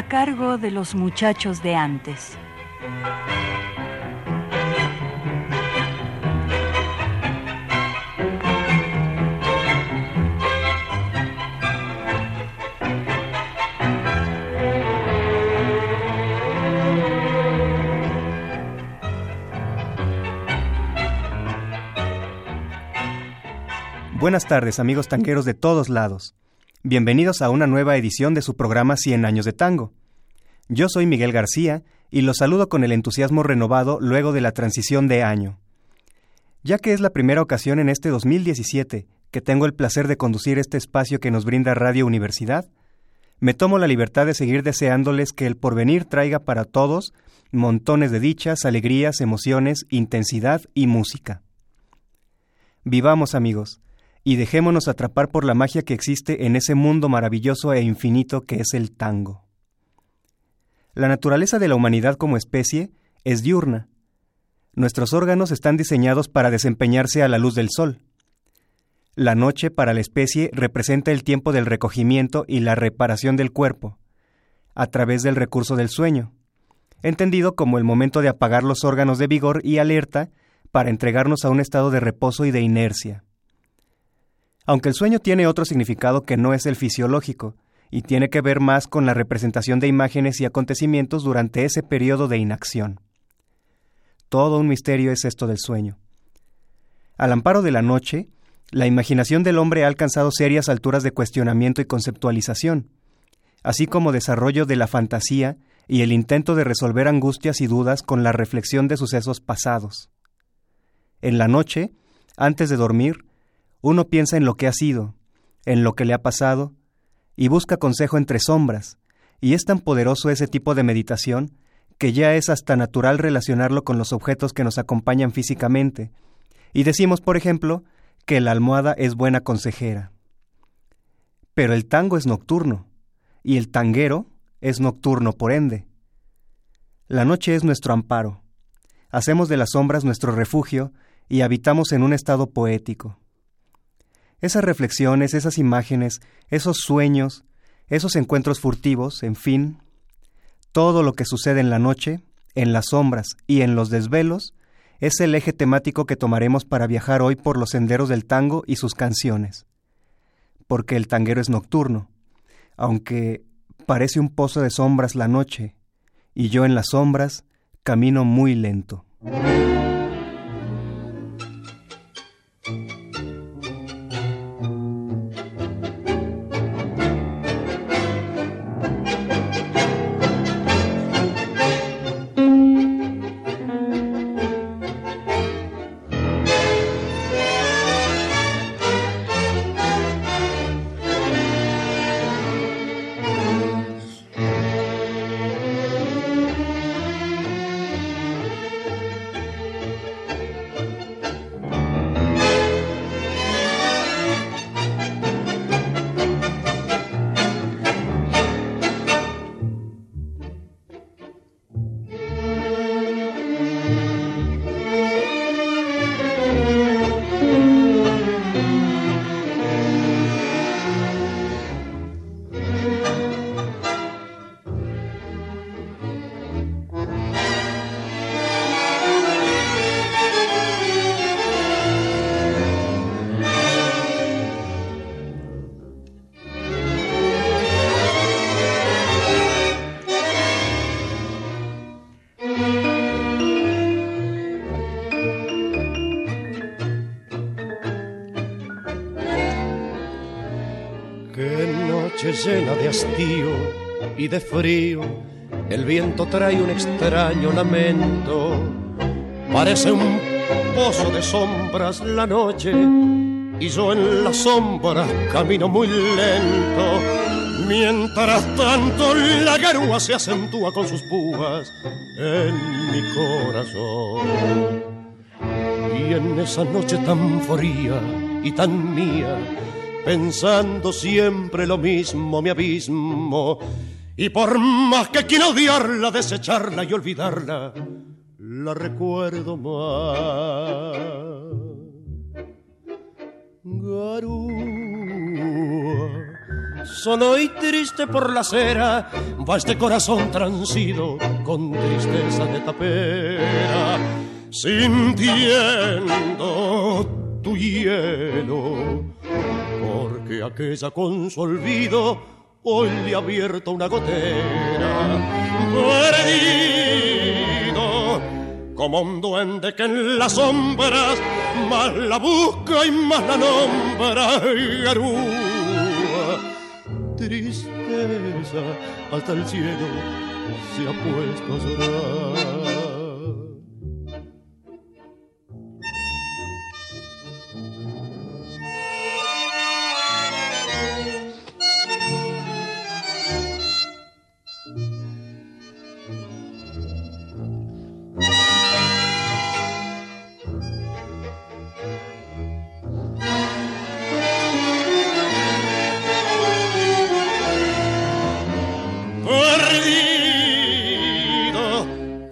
A cargo de los muchachos de antes. Buenas tardes amigos tanqueros de todos lados. Bienvenidos a una nueva edición de su programa 100 años de tango. Yo soy Miguel García y los saludo con el entusiasmo renovado luego de la transición de año. Ya que es la primera ocasión en este 2017 que tengo el placer de conducir este espacio que nos brinda Radio Universidad, me tomo la libertad de seguir deseándoles que el porvenir traiga para todos montones de dichas, alegrías, emociones, intensidad y música. Vivamos amigos, y dejémonos atrapar por la magia que existe en ese mundo maravilloso e infinito que es el tango. La naturaleza de la humanidad como especie es diurna. Nuestros órganos están diseñados para desempeñarse a la luz del sol. La noche para la especie representa el tiempo del recogimiento y la reparación del cuerpo, a través del recurso del sueño, entendido como el momento de apagar los órganos de vigor y alerta para entregarnos a un estado de reposo y de inercia. Aunque el sueño tiene otro significado que no es el fisiológico, y tiene que ver más con la representación de imágenes y acontecimientos durante ese periodo de inacción. Todo un misterio es esto del sueño. Al amparo de la noche, la imaginación del hombre ha alcanzado serias alturas de cuestionamiento y conceptualización, así como desarrollo de la fantasía y el intento de resolver angustias y dudas con la reflexión de sucesos pasados. En la noche, antes de dormir, uno piensa en lo que ha sido, en lo que le ha pasado, y busca consejo entre sombras, y es tan poderoso ese tipo de meditación que ya es hasta natural relacionarlo con los objetos que nos acompañan físicamente, y decimos, por ejemplo, que la almohada es buena consejera. Pero el tango es nocturno, y el tanguero es nocturno por ende. La noche es nuestro amparo. Hacemos de las sombras nuestro refugio y habitamos en un estado poético. Esas reflexiones, esas imágenes, esos sueños, esos encuentros furtivos, en fin, todo lo que sucede en la noche, en las sombras y en los desvelos, es el eje temático que tomaremos para viajar hoy por los senderos del tango y sus canciones. Porque el tanguero es nocturno, aunque parece un pozo de sombras la noche, y yo en las sombras camino muy lento. Llena de hastío y de frío, el viento trae un extraño lamento. Parece un pozo de sombras la noche y yo en las sombras camino muy lento. Mientras tanto la garúa se acentúa con sus púas en mi corazón. Y en esa noche tan fría y tan mía, pensando siempre lo mismo, mi abismo. Y por más que quiera odiarla, desecharla y olvidarla, la recuerdo más. Garúa, solo y triste por la acera, va este corazón transido con tristeza de tapera, sintiendo tu hielo, porque aquella con su olvido hoy le ha abierto una gotera. Perdido, como un duende que en las sombras más la busca y más la nombra. Garúa, tristeza, hasta el cielo se ha puesto a llorar.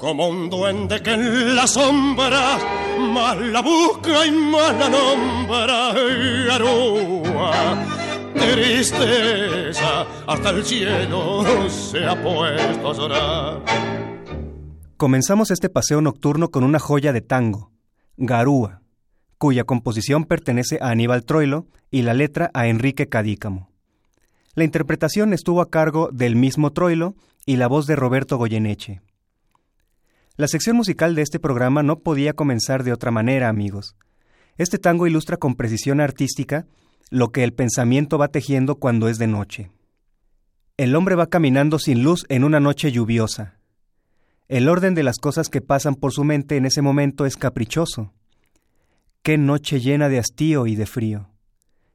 Como un duende que en las sombras más la busca y más la nombra. Garúa, tristeza, hasta el cielo se ha puesto a llorar. Comenzamos este paseo nocturno con una joya de tango, Garúa, cuya composición pertenece a Aníbal Troilo y la letra a Enrique Cadícamo. La interpretación estuvo a cargo del mismo Troilo y la voz de Roberto Goyeneche. La sección musical de este programa no podía comenzar de otra manera, amigos. Este tango ilustra con precisión artística lo que el pensamiento va tejiendo cuando es de noche. El hombre va caminando sin luz en una noche lluviosa. El orden de las cosas que pasan por su mente en ese momento es caprichoso. Qué noche llena de hastío y de frío.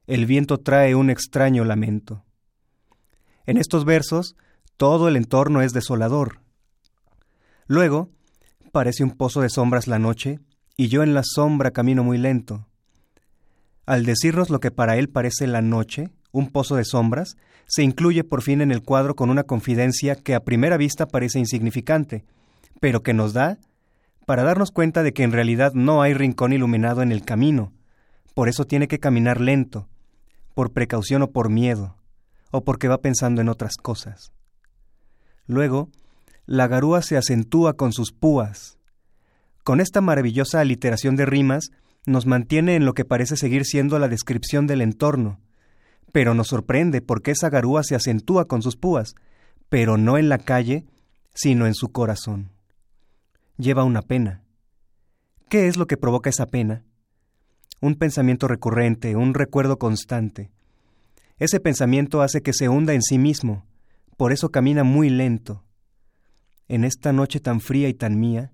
El viento trae un extraño lamento. En estos versos, todo el entorno es desolador. Luego, parece un pozo de sombras la noche, y yo en la sombra camino muy lento. Al decirnos lo que para él parece la noche, un pozo de sombras, se incluye por fin en el cuadro con una confidencia que a primera vista parece insignificante, pero que nos da para darnos cuenta de que en realidad no hay rincón iluminado en el camino, por eso tiene que caminar lento, por precaución o por miedo, o porque va pensando en otras cosas. Luego, la garúa se acentúa con sus púas. Con esta maravillosa aliteración de rimas, nos mantiene en lo que parece seguir siendo la descripción del entorno, pero nos sorprende porque esa garúa se acentúa con sus púas, pero no en la calle, sino en su corazón. Lleva una pena. ¿Qué es lo que provoca esa pena? Un pensamiento recurrente, un recuerdo constante. Ese pensamiento hace que se hunda en sí mismo, por eso camina muy lento, en esta noche tan fría y tan mía,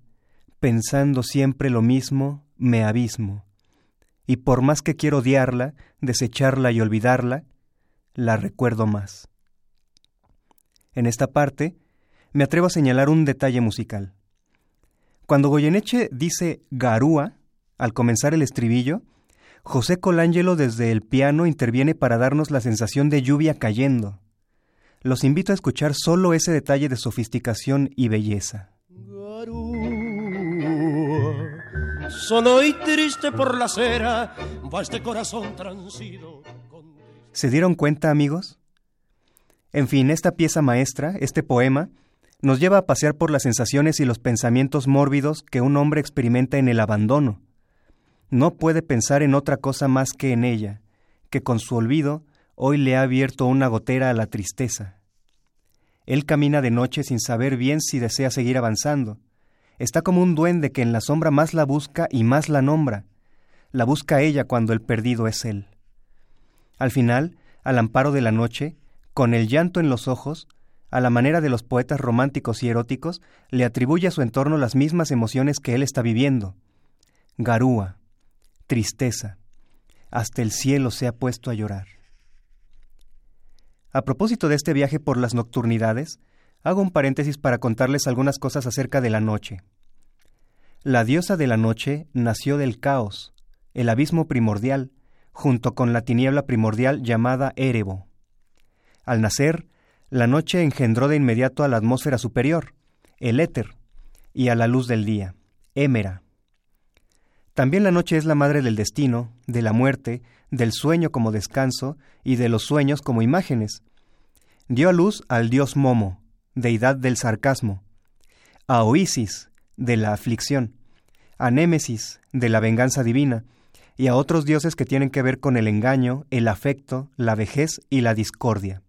pensando siempre lo mismo, me abismo. Y por más que quiero odiarla, desecharla y olvidarla, la recuerdo más. En esta parte, me atrevo a señalar un detalle musical. Cuando Goyeneche dice garúa, al comenzar el estribillo, José Colangelo desde el piano interviene para darnos la sensación de lluvia cayendo los invito a escuchar solo ese detalle de sofisticación y belleza. solo y triste por la acera, va este corazón transido. ¿Se dieron cuenta, amigos? En fin, esta pieza maestra, este poema, nos lleva a pasear por las sensaciones y los pensamientos mórbidos que un hombre experimenta en el abandono. No puede pensar en otra cosa más que en ella, que con su olvido hoy le ha abierto una gotera a la tristeza. Él camina de noche sin saber bien si desea seguir avanzando. Está como un duende que en la sombra más la busca y más la nombra. La busca ella cuando el perdido es él. Al final, al amparo de la noche, con el llanto en los ojos, a la manera de los poetas románticos y eróticos, le atribuye a su entorno las mismas emociones que él está viviendo. Garúa, tristeza, hasta el cielo se ha puesto a llorar. A propósito de este viaje por las nocturnidades, hago un paréntesis para contarles algunas cosas acerca de la noche. La diosa de la noche nació del caos, el abismo primordial, junto con la tiniebla primordial llamada Erebo. Al nacer, la noche engendró de inmediato a la atmósfera superior, el éter, y a la luz del día, Émera. También la noche es la madre del destino, de la muerte, del sueño como descanso y de los sueños como imágenes. Dio a luz al dios Momo, deidad del sarcasmo, a Oisis, de la aflicción, a Némesis, de la venganza divina, y a otros dioses que tienen que ver con el engaño, el afecto, la vejez y la discordia.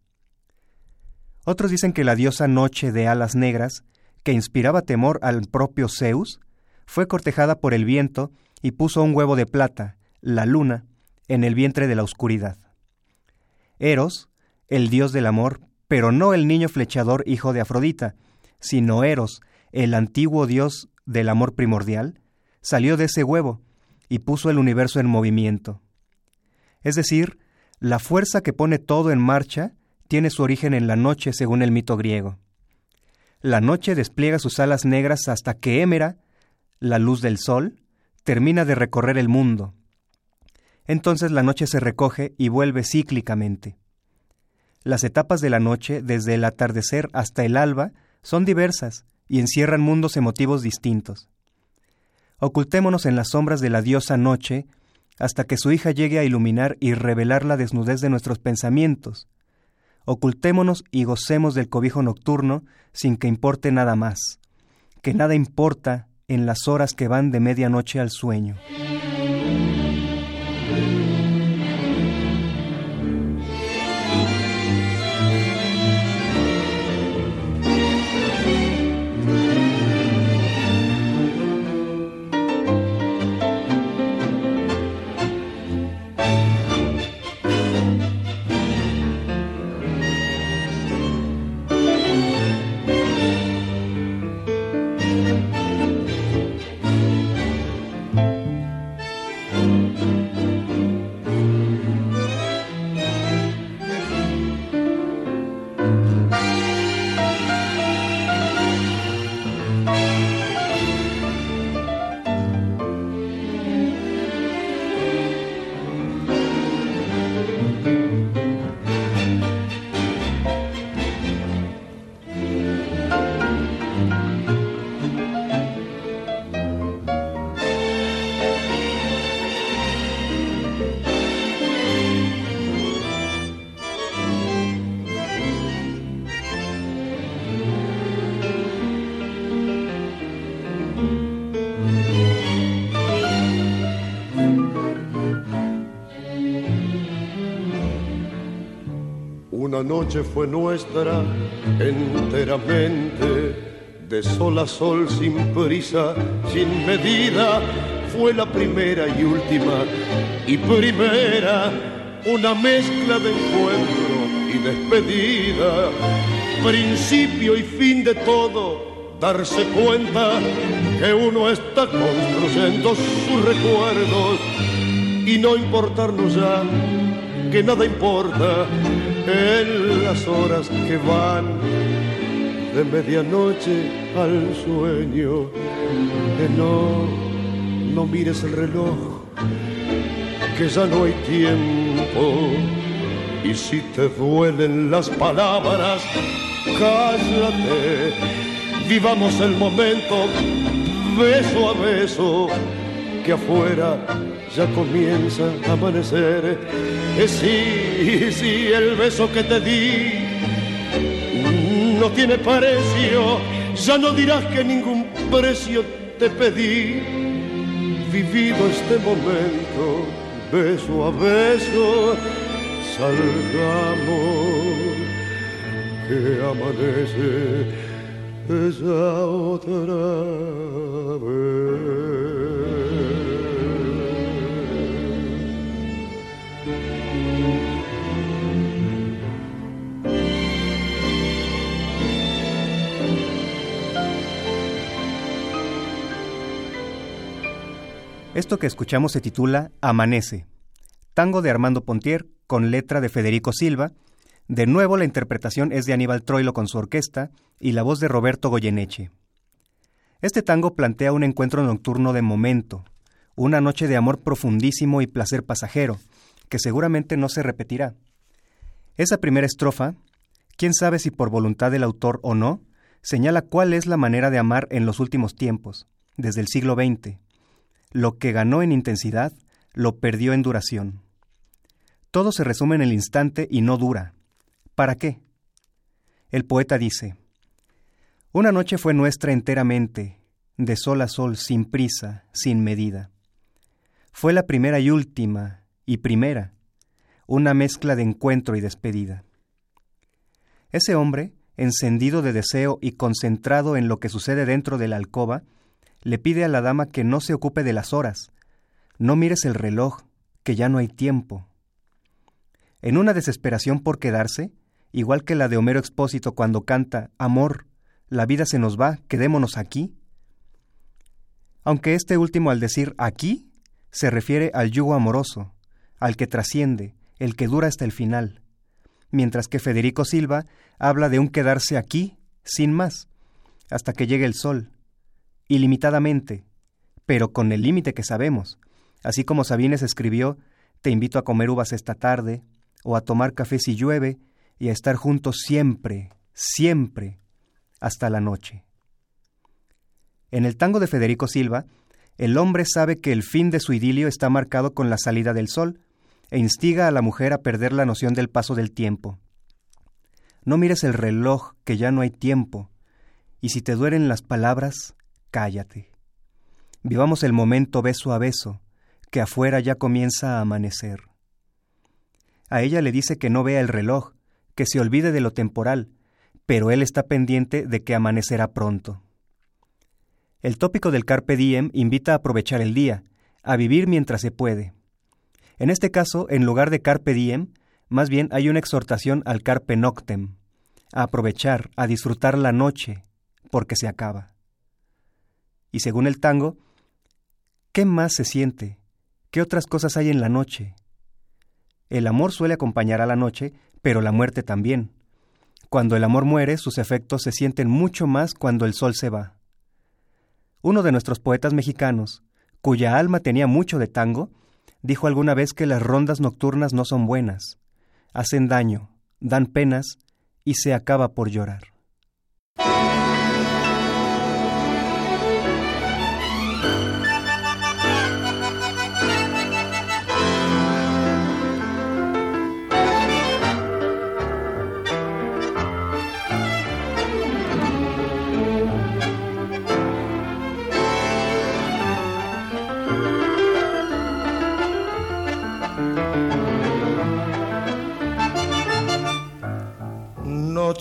Otros dicen que la diosa Noche de alas negras, que inspiraba temor al propio Zeus, fue cortejada por el viento y puso un huevo de plata, la luna, en el vientre de la oscuridad. Eros, el dios del amor, pero no el niño flechador hijo de Afrodita, sino Eros, el antiguo dios del amor primordial, salió de ese huevo y puso el universo en movimiento. Es decir, la fuerza que pone todo en marcha tiene su origen en la noche según el mito griego. La noche despliega sus alas negras hasta que Émera, la luz del sol, termina de recorrer el mundo. Entonces la noche se recoge y vuelve cíclicamente. Las etapas de la noche, desde el atardecer hasta el alba, son diversas y encierran mundos emotivos distintos. Ocultémonos en las sombras de la diosa noche hasta que su hija llegue a iluminar y revelar la desnudez de nuestros pensamientos. Ocultémonos y gocemos del cobijo nocturno sin que importe nada más, que nada importa en las horas que van de medianoche al sueño. Una noche fue nuestra enteramente, de sol a sol, sin prisa, sin medida. Fue la primera y última, y primera, una mezcla de encuentro y despedida. Principio y fin de todo, darse cuenta que uno está construyendo sus recuerdos y no importarnos ya que nada importa en las horas que van de medianoche al sueño. Que no, no mires el reloj, que ya no hay tiempo. Y si te duelen las palabras, cállate, vivamos el momento beso a beso, que afuera ya comienza a amanecer. Eh, sí, sí, el beso que te di no tiene precio, ya no dirás que ningún precio te pedí. Vivido este momento, beso a beso, salgamos que amanece esa otra vez. Esto que escuchamos se titula Amanece, tango de Armando Pontier con letra de Federico Silva, De nuevo la interpretación es de Aníbal Troilo con su orquesta y la voz de Roberto Goyeneche. Este tango plantea un encuentro nocturno de momento, una noche de amor profundísimo y placer pasajero, que seguramente no se repetirá. Esa primera estrofa, quién sabe si por voluntad del autor o no, señala cuál es la manera de amar en los últimos tiempos, desde el siglo XX. Lo que ganó en intensidad, lo perdió en duración. Todo se resume en el instante y no dura. ¿Para qué? El poeta dice, Una noche fue nuestra enteramente, de sol a sol, sin prisa, sin medida. Fue la primera y última, y primera, una mezcla de encuentro y despedida. Ese hombre, encendido de deseo y concentrado en lo que sucede dentro de la alcoba, le pide a la dama que no se ocupe de las horas, no mires el reloj, que ya no hay tiempo. En una desesperación por quedarse, igual que la de Homero Expósito cuando canta Amor, la vida se nos va, quedémonos aquí. Aunque este último al decir aquí se refiere al yugo amoroso, al que trasciende, el que dura hasta el final, mientras que Federico Silva habla de un quedarse aquí, sin más, hasta que llegue el sol, ilimitadamente, pero con el límite que sabemos, así como Sabines escribió Te invito a comer uvas esta tarde, o a tomar café si llueve, y a estar juntos siempre, siempre, hasta la noche. En el tango de Federico Silva, el hombre sabe que el fin de su idilio está marcado con la salida del sol, e instiga a la mujer a perder la noción del paso del tiempo. No mires el reloj, que ya no hay tiempo, y si te duelen las palabras, cállate. Vivamos el momento beso a beso, que afuera ya comienza a amanecer. A ella le dice que no vea el reloj, que se olvide de lo temporal, pero él está pendiente de que amanecerá pronto. El tópico del Carpe Diem invita a aprovechar el día, a vivir mientras se puede. En este caso, en lugar de carpe diem, más bien hay una exhortación al carpe noctem, a aprovechar, a disfrutar la noche, porque se acaba. Y según el tango, ¿qué más se siente? ¿Qué otras cosas hay en la noche? El amor suele acompañar a la noche, pero la muerte también. Cuando el amor muere, sus efectos se sienten mucho más cuando el sol se va. Uno de nuestros poetas mexicanos, cuya alma tenía mucho de tango, dijo alguna vez que las rondas nocturnas no son buenas, hacen daño, dan penas y se acaba por llorar.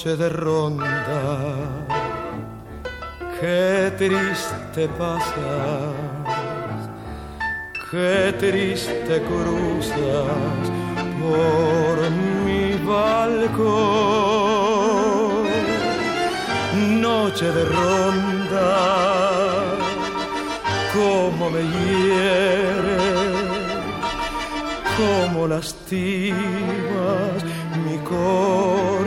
Noche de ronda, qué triste pasas, qué triste cruzas por mi balcón. Noche de ronda, cómo me hieres, cómo lastimas mi corazón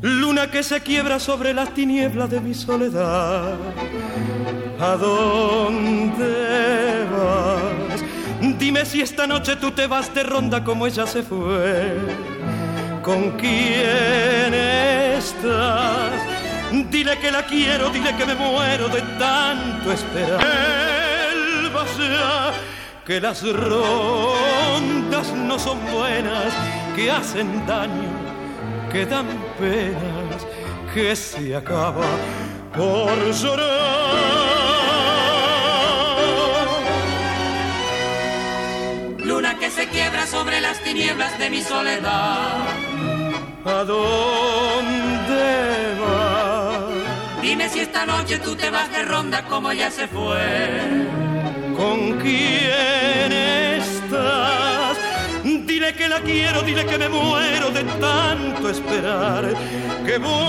Luna que se quiebra sobre las tinieblas de mi soledad. ¿A dónde vas? Dime si esta noche tú te vas de ronda como ella se fue. ¿Con quién estás? Dile que la quiero, dile que me muero de tanto esperar. Él va que las rondas no son buenas, que hacen daño, que dan penas, que se acaba por llorar. Luna que se quiebra sobre las tinieblas de mi soledad. ¿A dónde vas? Dime si esta noche tú te vas de ronda como ya se fue ¿Con quién estás? Dile que la quiero, dile que me muero de tanto esperar. Que vuelvas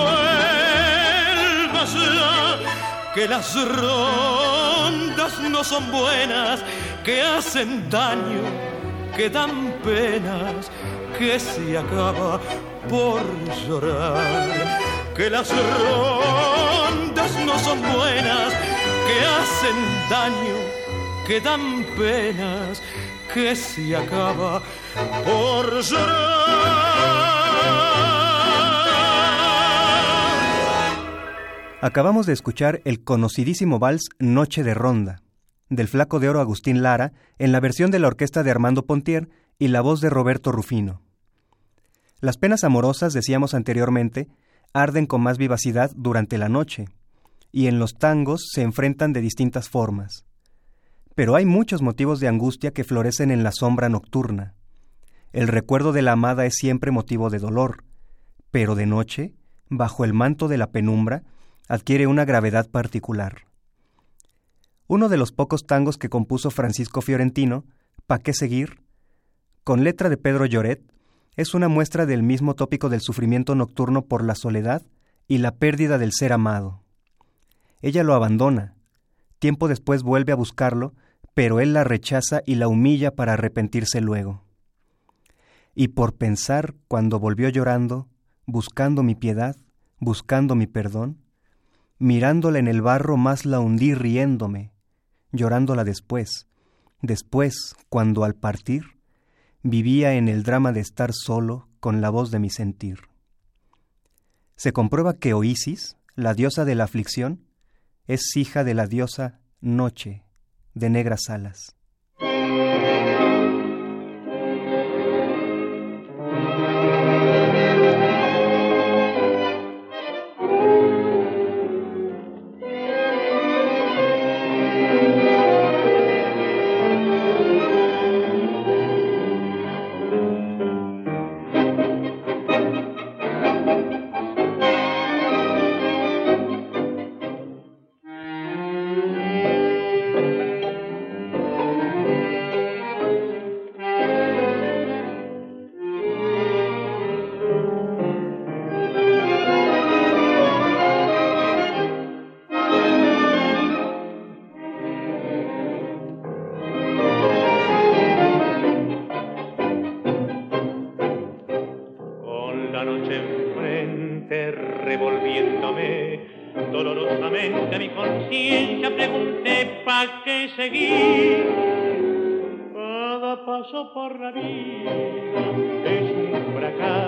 ya, que las rondas no son buenas, que hacen daño, que dan penas, que se acaba por llorar, que las rondas no son buenas, que hacen daño, que dan penas, que se acaba por llorar. Acabamos de escuchar el conocidísimo vals Noche de Ronda, del flaco de oro Agustín Lara, en la versión de la orquesta de Armando Pontier y la voz de Roberto Rufino. Las penas amorosas, decíamos anteriormente, arden con más vivacidad durante la noche, y en los tangos se enfrentan de distintas formas. Pero hay muchos motivos de angustia que florecen en la sombra nocturna. El recuerdo de la amada es siempre motivo de dolor, pero de noche, bajo el manto de la penumbra, adquiere una gravedad particular. Uno de los pocos tangos que compuso Francisco Fiorentino, Pa' qué seguir, con letra de Pedro Lloret, es una muestra del mismo tópico del sufrimiento nocturno por la soledad y la pérdida del ser amado. Ella lo abandona, tiempo después vuelve a buscarlo, pero él la rechaza y la humilla para arrepentirse luego. Y por pensar cuando volvió llorando, buscando mi piedad, buscando mi perdón, Mirándola en el barro más la hundí riéndome, llorándola después, después, cuando al partir, vivía en el drama de estar solo con la voz de mi sentir. Se comprueba que Oisis, la diosa de la aflicción, es hija de la diosa Noche, de negras alas. seguir. Cada paso por la vida es un fracaso.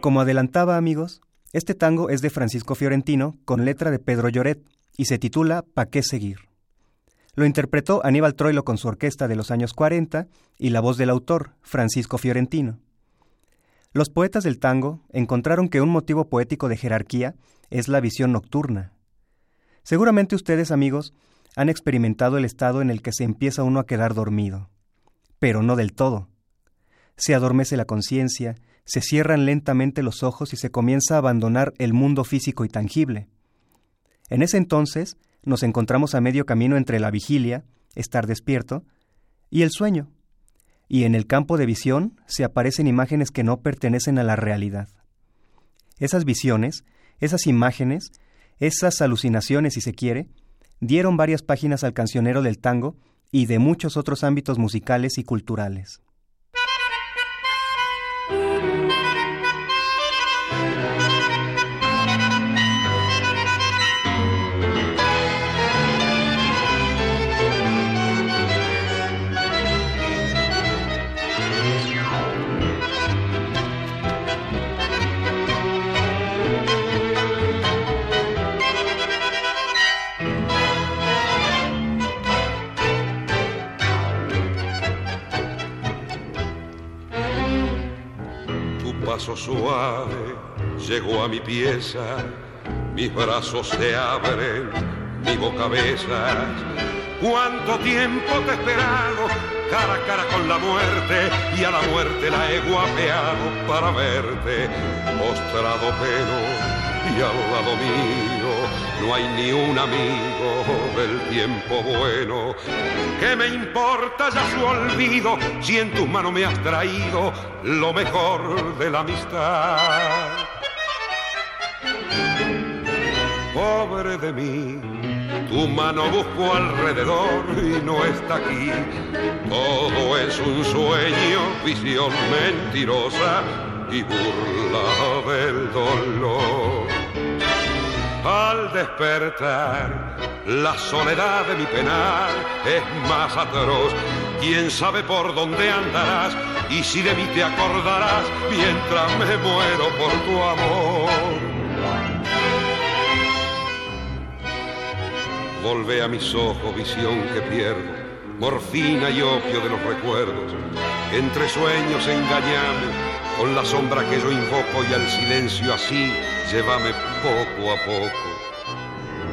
Como adelantaba, amigos, este tango es de Francisco Fiorentino con letra de Pedro Lloret y se titula ¿Pa qué seguir? Lo interpretó Aníbal Troilo con su orquesta de los años 40 y la voz del autor, Francisco Fiorentino. Los poetas del tango encontraron que un motivo poético de jerarquía es la visión nocturna. Seguramente ustedes, amigos, han experimentado el estado en el que se empieza uno a quedar dormido, pero no del todo. Se adormece la conciencia, se cierran lentamente los ojos y se comienza a abandonar el mundo físico y tangible. En ese entonces nos encontramos a medio camino entre la vigilia, estar despierto, y el sueño. Y en el campo de visión se aparecen imágenes que no pertenecen a la realidad, Esas visiones, esas imágenes, esas alucinaciones, si se quiere, dieron varias páginas al cancionero del tango y de muchos otros ámbitos musicales y culturales. Suave llegó a mi pieza, mis brazos se abren, mi boca besa. Cuánto tiempo te he esperado, cara a cara con la muerte, y a la muerte la he guapeado para verte, mostrado pelo y al lado mío no hay ni un amigo del tiempo bueno. ¿Qué me importa ya su olvido si en tus manos me has traído lo mejor de la amistad? Pobre de mí, tu mano busco alrededor y no está aquí. Todo es un sueño, visión mentirosa y burla del dolor. Al despertar, la soledad de mi penar es más atroz. Quién sabe por dónde andarás y si de mí te acordarás mientras me muero por tu amor. Volvé a mis ojos, visión que pierdo, morfina y opio de los recuerdos. Entre sueños engañame con la sombra que yo invoco y al silencio así, llévame poco a poco.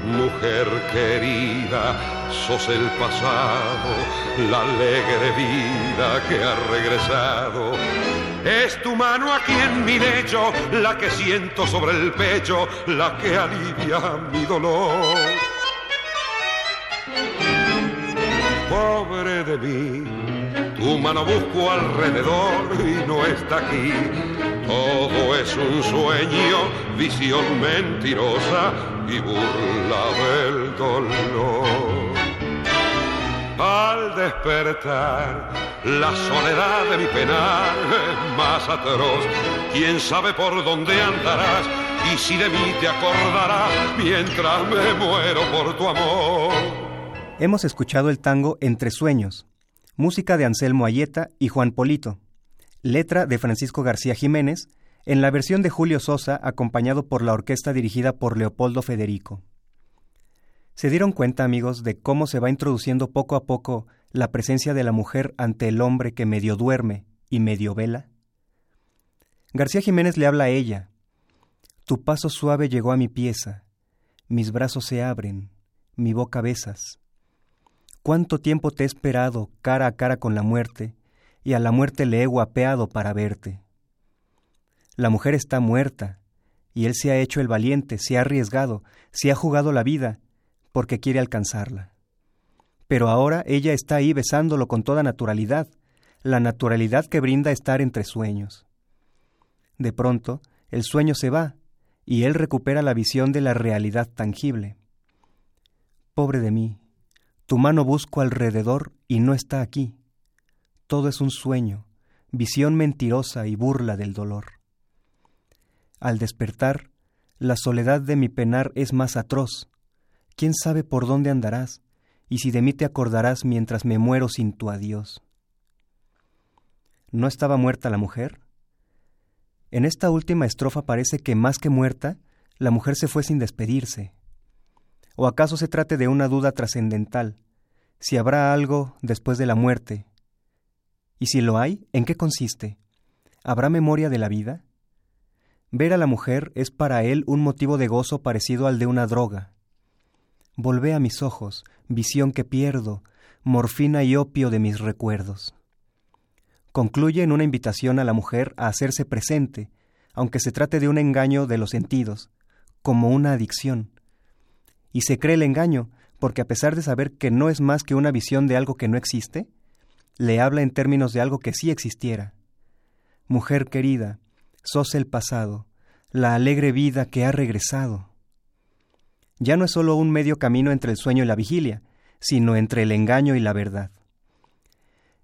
Mujer querida, sos el pasado, la alegre vida que ha regresado. Es tu mano aquí en mi lecho, la que siento sobre el pecho, la que alivia mi dolor. Pobre de mí tu mano busco alrededor y no está aquí. Todo es un sueño, visión mentirosa y burla del dolor. Al despertar, la soledad de mi penar es más atroz. Quién sabe por dónde andarás y si de mí te acordarás mientras me muero por tu amor. Hemos escuchado el tango Entre Sueños, música de Anselmo Ayeta y Juan Polito, letra de Francisco García Jiménez, en la versión de Julio Sosa acompañado por la orquesta dirigida por Leopoldo Federico. ¿Se dieron cuenta, amigos, de cómo se va introduciendo poco a poco la presencia de la mujer ante el hombre que medio duerme y medio vela? García Jiménez le habla a ella. Tu paso suave llegó a mi pieza, mis brazos se abren, mi boca besas. Cuánto tiempo te he esperado cara a cara con la muerte, y a la muerte le he guapeado para verte. La mujer está muerta, y él se ha hecho el valiente, se ha arriesgado, se ha jugado la vida, porque quiere alcanzarla. Pero ahora ella está ahí besándolo con toda naturalidad, la naturalidad que brinda estar entre sueños. De pronto, el sueño se va, y él recupera la visión de la realidad tangible. Pobre de mí, tu mano busco alrededor y no está aquí. Todo es un sueño, visión mentirosa y burla del dolor. Al despertar, la soledad de mi penar es más atroz. ¿Quién sabe por dónde andarás y si de mí te acordarás mientras me muero sin tu adiós? ¿No estaba muerta la mujer? En esta última estrofa parece que más que muerta, la mujer se fue sin despedirse. ¿O acaso se trate de una duda trascendental, si habrá algo después de la muerte? Y si lo hay, ¿en qué consiste? ¿Habrá memoria de la vida? Ver a la mujer es para él un motivo de gozo parecido al de una droga. Volvé a mis ojos, visión que pierdo, morfina y opio de mis recuerdos. Concluye en una invitación a la mujer a hacerse presente, aunque se trate de un engaño de los sentidos, como una adicción, y se cree el engaño, porque a pesar de saber que no es más que una visión de algo que no existe, le habla en términos de algo que sí existiera. Mujer querida, sos el pasado, la alegre vida que ha regresado. Ya no es solo un medio camino entre el sueño y la vigilia, sino entre el engaño y la verdad.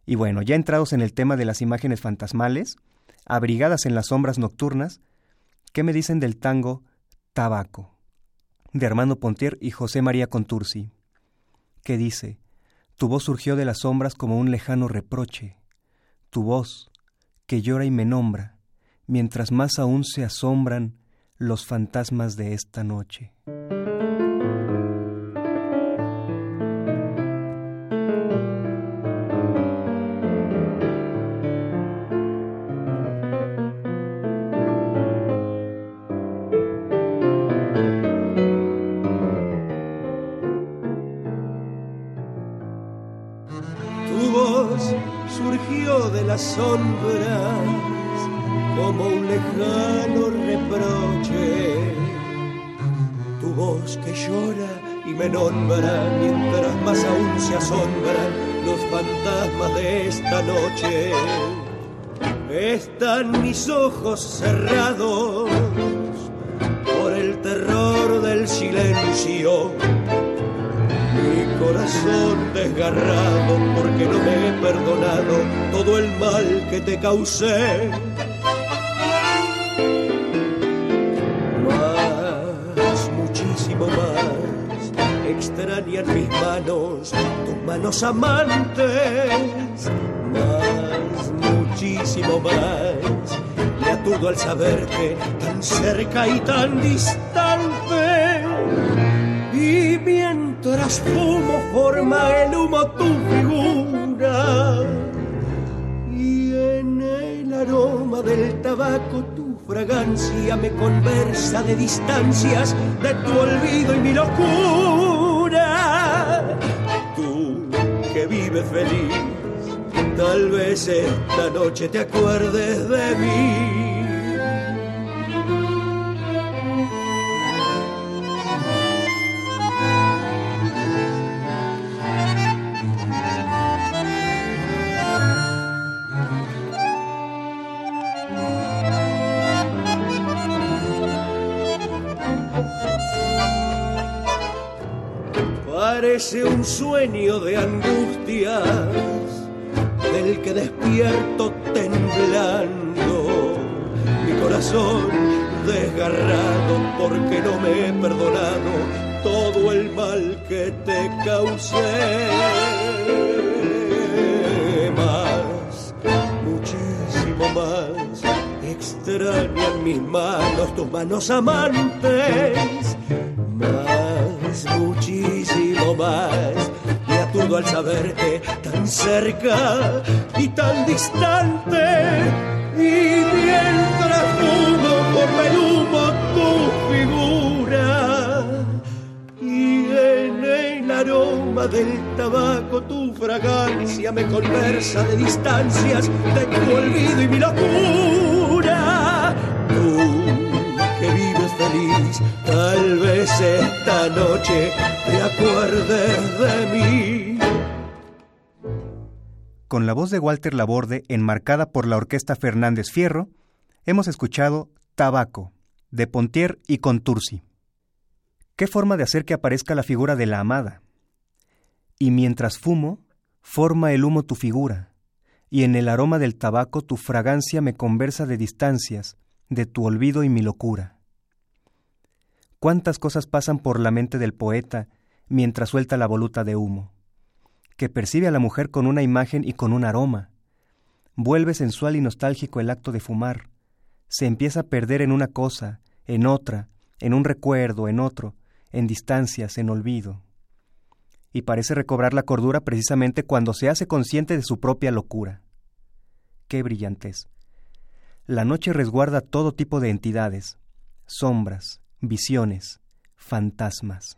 Y bueno, ya entrados en el tema de las imágenes fantasmales, abrigadas en las sombras nocturnas, ¿qué me dicen del tango Tabaco? De Armando Pontier y José María Contursi, que dice, Tu voz surgió de las sombras como un lejano reproche, tu voz, que llora y me nombra, mientras más aún se asombran los fantasmas de esta noche. Que llora y me nombra mientras más aún se asombran los fantasmas de esta noche. Están mis ojos cerrados por el terror del silencio. Mi corazón desgarrado porque no me he perdonado todo el mal que te causé. Tus manos amantes. Más, muchísimo más, me aturdo al saberte tan cerca y tan distante. Y mientras fumo forma el humo tu figura. Y en el aroma del tabaco tu fragancia me conversa de distancias de tu olvido y mi locura. Tú que vives feliz, tal vez esta noche te acuerdes de mí. Parece un sueño de angustias del que despierto temblando. Mi corazón desgarrado porque no me he perdonado todo el mal que te causé. Más, muchísimo más, extrañan mis manos, tus manos amantes. Más, muchísimo me aturdo al saberte tan cerca y tan distante. Y mientras fumo por el humo tu figura y en el aroma del tabaco tu fragancia me conversa de distancias de tu olvido y mi locura. Tal vez esta noche te acuerdes de mí. Con la voz de Walter Laborde enmarcada por la orquesta Fernández Fierro, hemos escuchado Tabaco, de Pontier y Contursi. ¿Qué forma de hacer que aparezca la figura de la amada? Y mientras fumo, forma el humo tu figura, y en el aroma del tabaco tu fragancia me conversa de distancias, de tu olvido y mi locura. Cuántas cosas pasan por la mente del poeta mientras suelta la voluta de humo, que percibe a la mujer con una imagen y con un aroma. Vuelve sensual y nostálgico el acto de fumar, se empieza a perder en una cosa, en otra, en un recuerdo, en otro, en distancias, en olvido. Y parece recobrar la cordura precisamente cuando se hace consciente de su propia locura. ¡Qué brillantez! La noche resguarda todo tipo de entidades, sombras, visiones, fantasmas.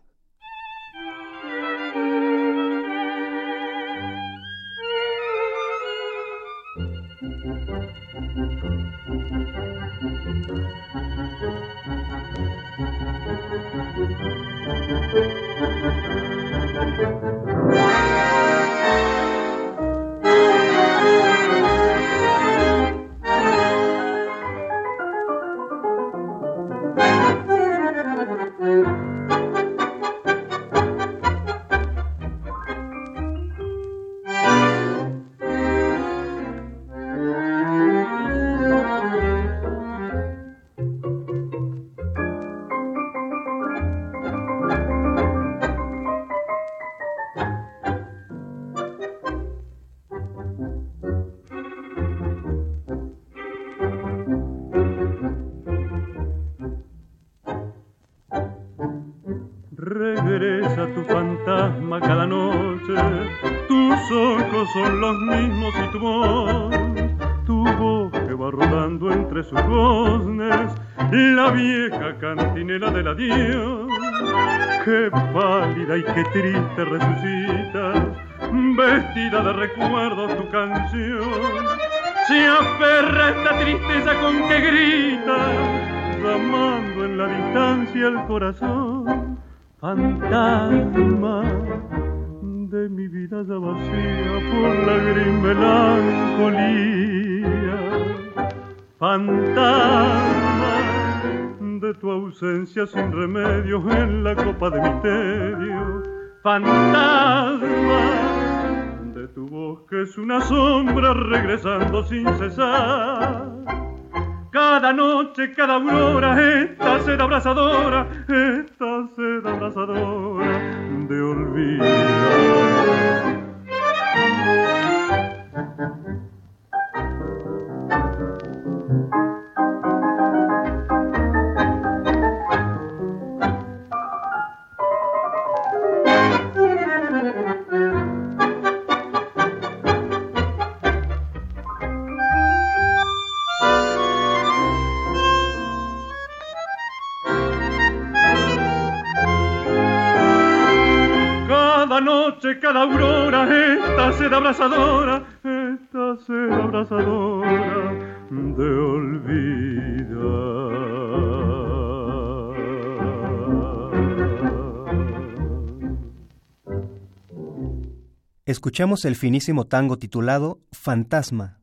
Gris melancolía, fantasma de tu ausencia sin remedio en la copa de misterio, fantasma de tu voz que es una sombra regresando sin cesar. Cada noche, cada aurora, esta sed abrazadora, esta sed abrazadora de olvido. Cada aurora, esta sed abrazadora, esta de. Escuchamos el finísimo tango titulado Fantasma,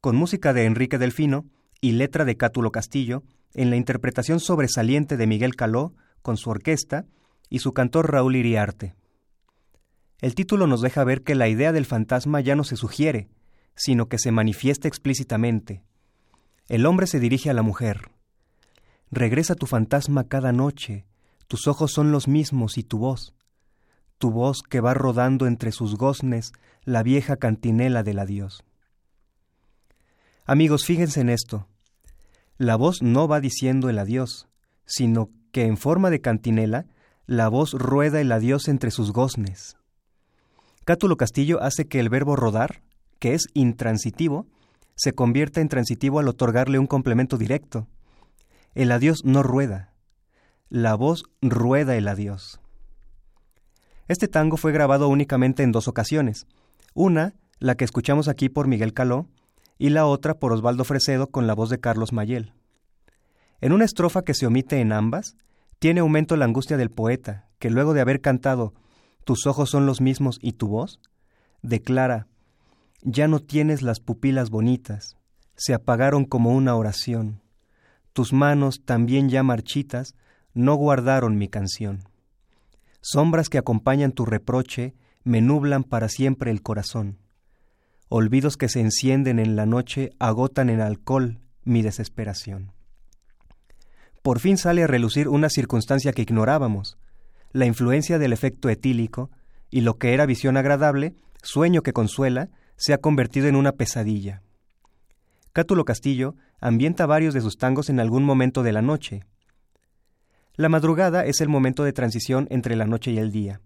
con música de Enrique Delfino y letra de Cátulo Castillo, en la interpretación sobresaliente de Miguel Caló, con su orquesta, y su cantor Raúl Iriarte. El título nos deja ver que la idea del fantasma ya no se sugiere, sino que se manifiesta explícitamente. El hombre se dirige a la mujer. Regresa tu fantasma cada noche, tus ojos son los mismos y tu voz, tu voz que va rodando entre sus goznes la vieja cantinela del adiós. Amigos, fíjense en esto. La voz no va diciendo el adiós, sino que en forma de cantinela, la voz rueda el adiós entre sus goznes. Cátulo Castillo hace que el verbo rodar, que es intransitivo, se convierta en transitivo al otorgarle un complemento directo. El adiós no rueda, la voz rueda el adiós. Este tango fue grabado únicamente en dos ocasiones. Una, la que escuchamos aquí por Miguel Caló, y la otra por Osvaldo Fresedo con la voz de Carlos Mayel. En una estrofa que se omite en ambas, tiene aumento la angustia del poeta, que luego de haber cantado tus ojos son los mismos y tu voz, declara, ya no tienes las pupilas bonitas, se apagaron como una oración, tus manos también ya marchitas no guardaron mi canción. Sombras que acompañan tu reproche me nublan para siempre el corazón. Olvidos que se encienden en la noche agotan en alcohol mi desesperación. Por fin sale a relucir una circunstancia que ignorábamos, la influencia del efecto etílico, y lo que era visión agradable, sueño que consuela, se ha convertido en una pesadilla. Cátulo Castillo ambienta varios de sus tangos en algún momento de la noche. La madrugada es el momento de transición entre la noche y el día.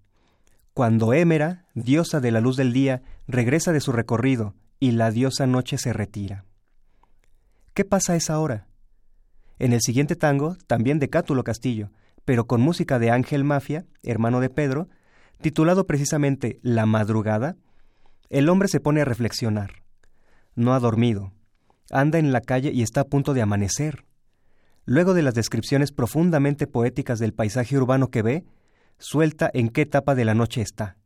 Cuando Émera, diosa de la luz del día, regresa de su recorrido y la diosa noche se retira. ¿Qué pasa a esa hora? En el siguiente tango, también de Cátulo Castillo, pero con música de Ángel Mafia, hermano de Pedro, titulado precisamente La madrugada, el hombre se pone a reflexionar. No ha dormido, anda en la calle y está a punto de amanecer. Luego de las descripciones profundamente poéticas del paisaje urbano que ve, suelta en qué etapa de la noche está.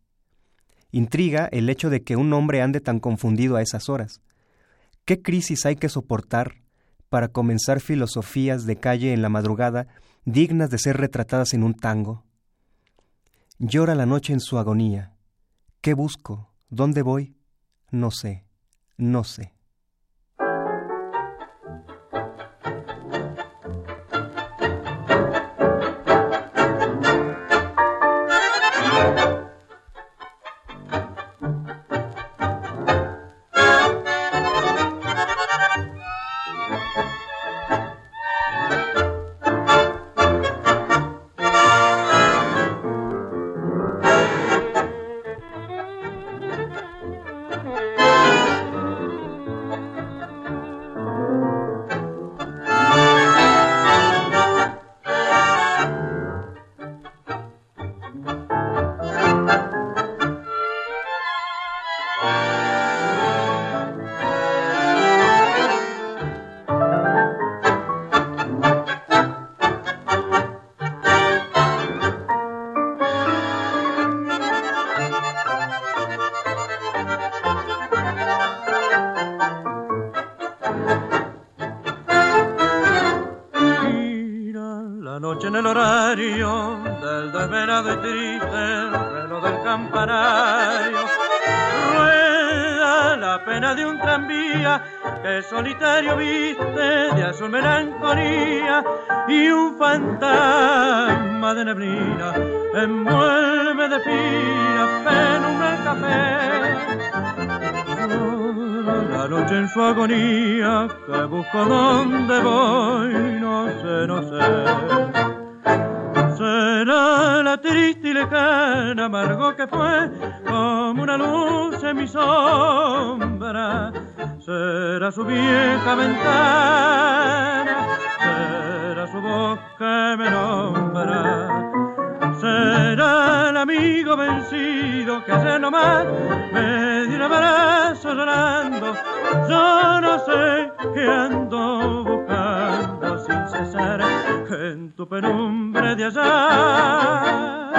Intriga el hecho de que un hombre ande tan confundido a esas horas. ¿Qué crisis hay que soportar para comenzar filosofías de calle en la madrugada dignas de ser retratadas en un tango. Llora la noche en su agonía. ¿Qué busco? ¿Dónde voy? No sé, no sé. Del desvelado y triste reloj del campanario. Rueda la pena de un tranvía que solitario viste de azul melancolía y un fantasma de neblina envuelve de fina penumbra el café. La noche en su agonía que busco donde voy, no sé, no sé. Será la triste y lejana amargo que fue como una luz en mi sombra. Será su vieja ventana, será su voz que me nombra. Será el amigo vencido que hace nomás me dio un abrazo. Yo no sé qué ando buscando sin cesar en tu penumbre de allá.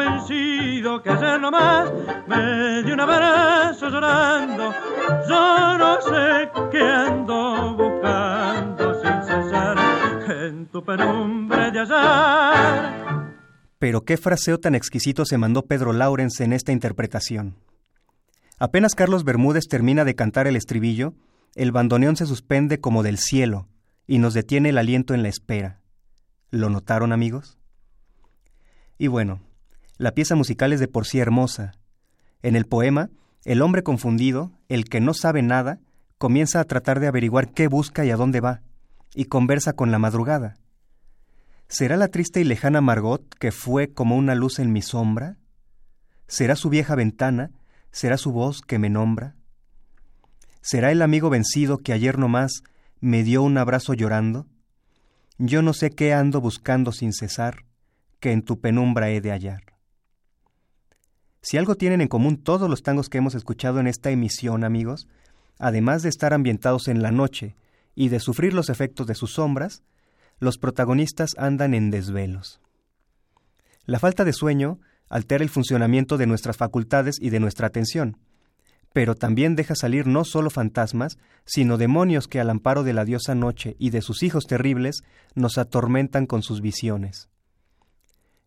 El amigo vencido que ayer nomás me dio un abrazo llorando. Yo no sé buscando sin cesar en tu penumbre de hallar. Pero qué fraseo tan exquisito se mandó Pedro Laurens en esta interpretación. Apenas Carlos Bermúdez termina de cantar el estribillo, el bandoneón se suspende como del cielo y nos detiene el aliento en la espera. ¿Lo notaron, amigos? Y bueno, la pieza musical es de por sí hermosa. En el poema, el hombre confundido, el que no sabe nada, comienza a tratar de averiguar qué busca y a dónde va, y conversa con la madrugada. ¿Será la triste y lejana Margot que fue como una luz en mi sombra? ¿Será su vieja ventana? ¿Será su voz que me nombra? ¿Será el amigo vencido que ayer nomás me dio un abrazo llorando? Yo no sé qué ando buscando sin cesar, que en tu penumbra he de hallar. Si algo tienen en común todos los tangos que hemos escuchado en esta emisión, amigos, además de estar ambientados en la noche y de sufrir los efectos de sus sombras, los protagonistas andan en desvelos. La falta de sueño altera el funcionamiento de nuestras facultades y de nuestra atención, pero también deja salir no solo fantasmas, sino demonios que al amparo de la diosa noche y de sus hijos terribles nos atormentan con sus visiones.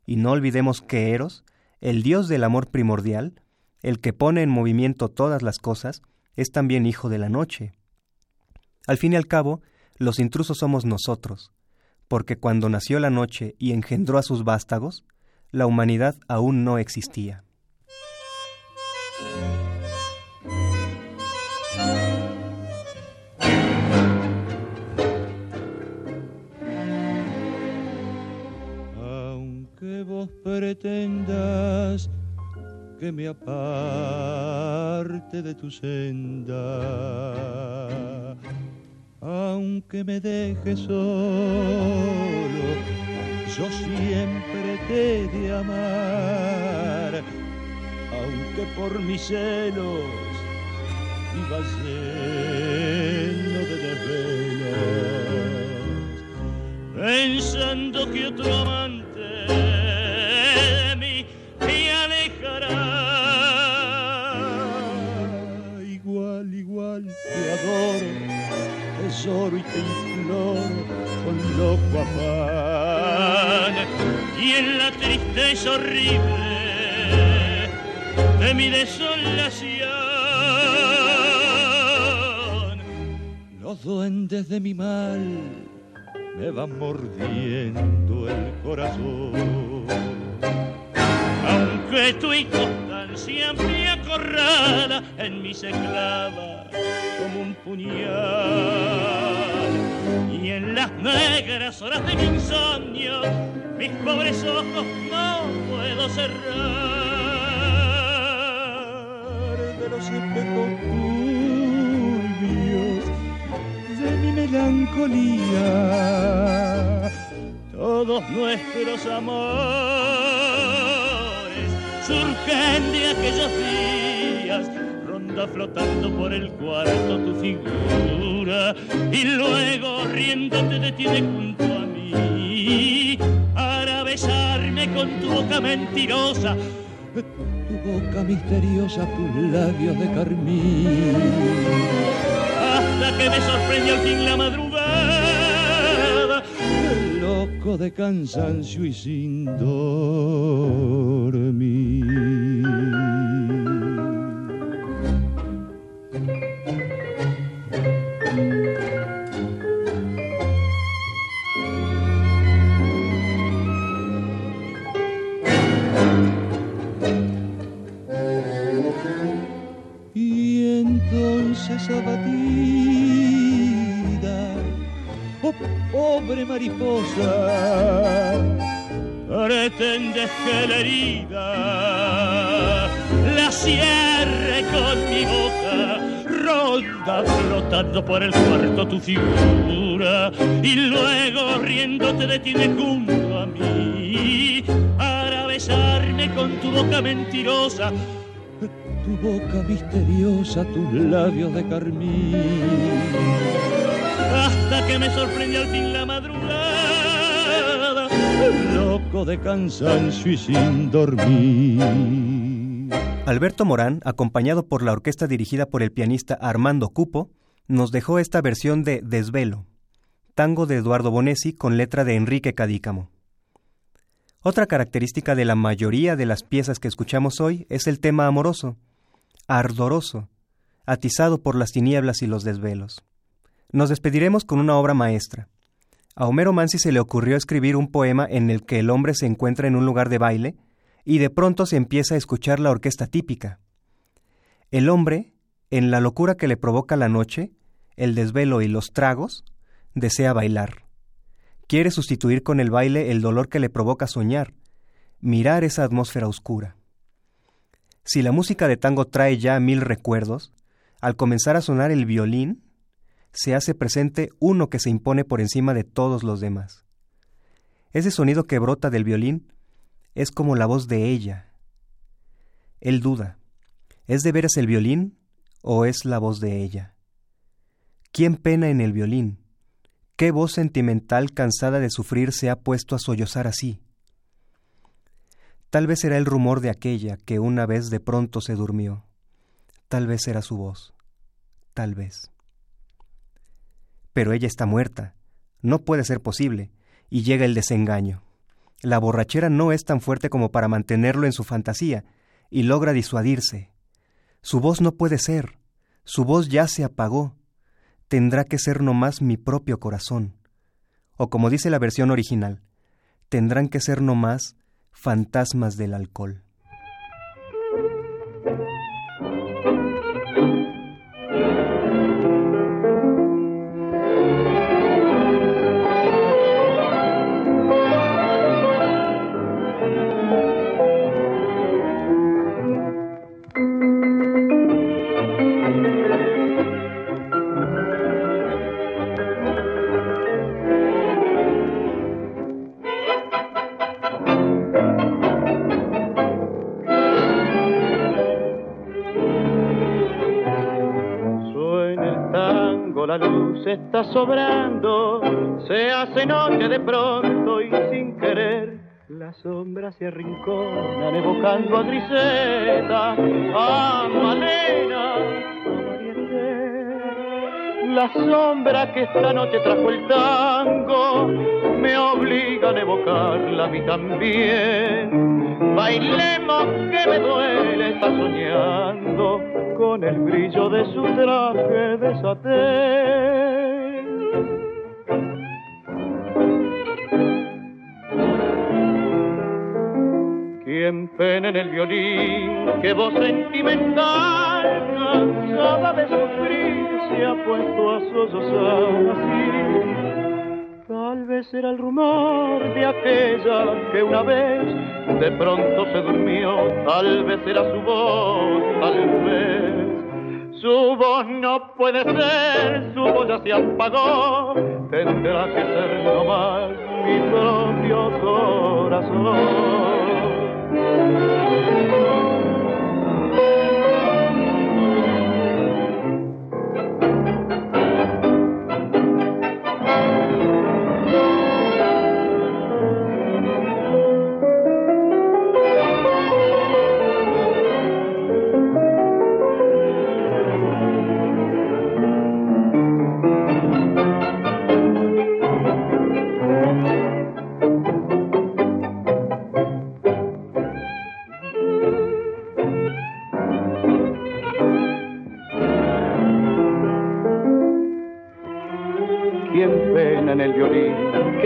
Y no olvidemos que Eros, el dios del amor primordial, el que pone en movimiento todas las cosas, es también hijo de la noche. Al fin y al cabo, los intrusos somos nosotros, porque cuando nació la noche y engendró a sus vástagos, la humanidad aún no existía. Vos pretendas que me aparte de tu senda, aunque me dejes solo, yo siempre te he de amar, aunque por mis celos vivas lleno de desvelos, pensando que otro amante tesoro y te imploro con loco afán. Y en la tristeza horrible de mi desolación, los duendes de mi mal me van mordiendo el corazón. Aunque tu inconstancia me acorrala, en mí se clava como un puñal. En las negras horas de mi insomnio, mis pobres ojos no puedo cerrar. De los espejos turbios de mi melancolía, todos nuestros amores surgen de aquellos días flotando por el cuarto tu figura y luego riéndote detiene junto a mí para besarme con tu boca mentirosa tu boca misteriosa, tus labios de carmín. Hasta que me sorprende al fin la madrugada, loco de cansancio y sin dormir. Mariposa, pretendes que la herida la cierre con mi boca, ronda flotando por el cuarto tu figura y luego riéndote detiene junto a mí para besarme con tu boca mentirosa tu boca misteriosa, tus labios de carmín. Hasta que me sorprende al fin la madrugada, loco de cansancio y sin dormir. Alberto Morán, acompañado por la orquesta dirigida por el pianista Armando Cupo, nos dejó esta versión de Desvelo, tango de Eduardo Bonesi con letra de Enrique Cadícamo. Otra característica de la mayoría de las piezas que escuchamos hoy es el tema amoroso, ardoroso, atizado por las tinieblas y los desvelos. Nos despediremos con una obra maestra. A Homero Mansi se le ocurrió escribir un poema en el que el hombre se encuentra en un lugar de baile y de pronto se empieza a escuchar la orquesta típica. El hombre, en la locura que le provoca la noche, el desvelo y los tragos, desea bailar. Quiere sustituir con el baile el dolor que le provoca soñar, mirar esa atmósfera oscura. Si la música de tango trae ya mil recuerdos, al comenzar a sonar el violín, se hace presente uno que se impone por encima de todos los demás. Ese sonido que brota del violín es como la voz de ella. Él duda, ¿es de veras el violín o es la voz de ella? ¿Quién pena en el violín? ¿Qué voz sentimental cansada de sufrir se ha puesto a sollozar así? Tal vez era el rumor de aquella que una vez de pronto se durmió. Tal vez era su voz. Tal vez. Pero ella está muerta. No puede ser posible. Y llega el desengaño. La borrachera no es tan fuerte como para mantenerlo en su fantasía, y logra disuadirse. Su voz no puede ser. Su voz ya se apagó. Tendrá que ser nomás mi propio corazón. O como dice la versión original, tendrán que ser nomás Fantasmas del alcohol. Está sobrando, se hace noche de pronto y sin querer. Las sombras se arrinconan evocando a Griseta, a Malena, La sombra que esta noche trajo el tango me obligan a evocarla a mí también. Bailemos que me duele, está soñando con el brillo de su traje de satén. Quien pena en el violín, que voz sentimental, cansada de sufrir, se ha puesto a sollozar así. Tal vez era el rumor de aquella que una vez de pronto se durmió, tal vez era su voz, tal vez. Su voz no puede ser, su voz ya se apagó, tendrá que ser nomás mi propio corazón. Música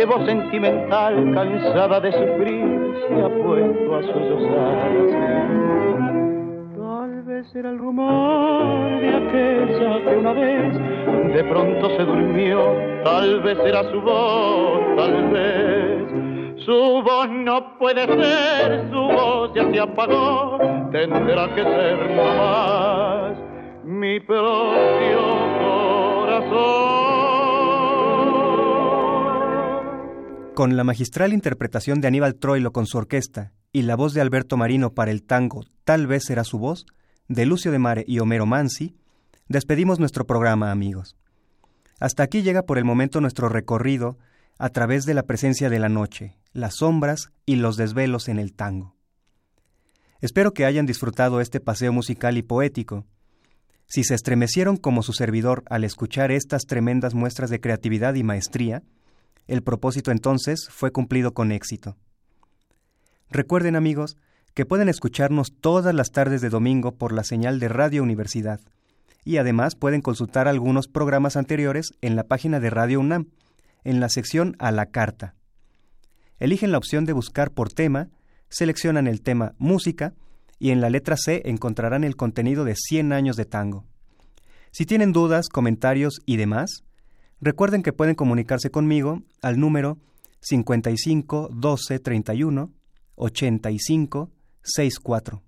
que voz sentimental, cansada de sufrir, se ha puesto a sollozar era el rumor de aquella que una vez de pronto se durmió, tal vez era su voz, tal vez. Su voz no puede ser, su voz ya se apagó, tendrá que ser más mi propio corazón. Con la magistral interpretación de Aníbal Troilo con su orquesta y la voz de Alberto Marino para el tango Tal vez será su voz, de Lucio de Mare y Homero Mansi, despedimos nuestro programa, amigos. Hasta aquí llega por el momento nuestro recorrido a través de la presencia de la noche, las sombras y los desvelos en el tango. Espero que hayan disfrutado este paseo musical y poético. Si se estremecieron como su servidor al escuchar estas tremendas muestras de creatividad y maestría, el propósito entonces fue cumplido con éxito. Recuerden amigos que pueden escucharnos todas las tardes de domingo por la señal de Radio Universidad. Y además pueden consultar algunos programas anteriores en la página de Radio UNAM, en la sección A la Carta. Eligen la opción de buscar por tema, seleccionan el tema Música y en la letra C encontrarán el contenido de 100 años de tango. Si tienen dudas, comentarios y demás, recuerden que pueden comunicarse conmigo al número 55 12 31 85 64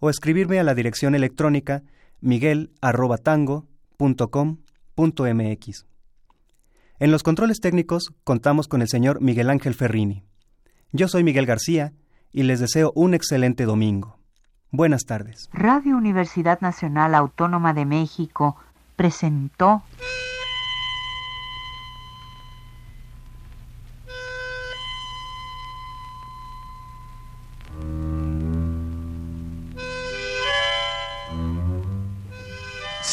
o escribirme a la dirección electrónica miguel@tango.com.mx. En los controles técnicos contamos con el señor Miguel Ángel Ferrini. Yo soy Miguel García y les deseo un excelente domingo. Buenas tardes. Radio Universidad Nacional Autónoma de México presentó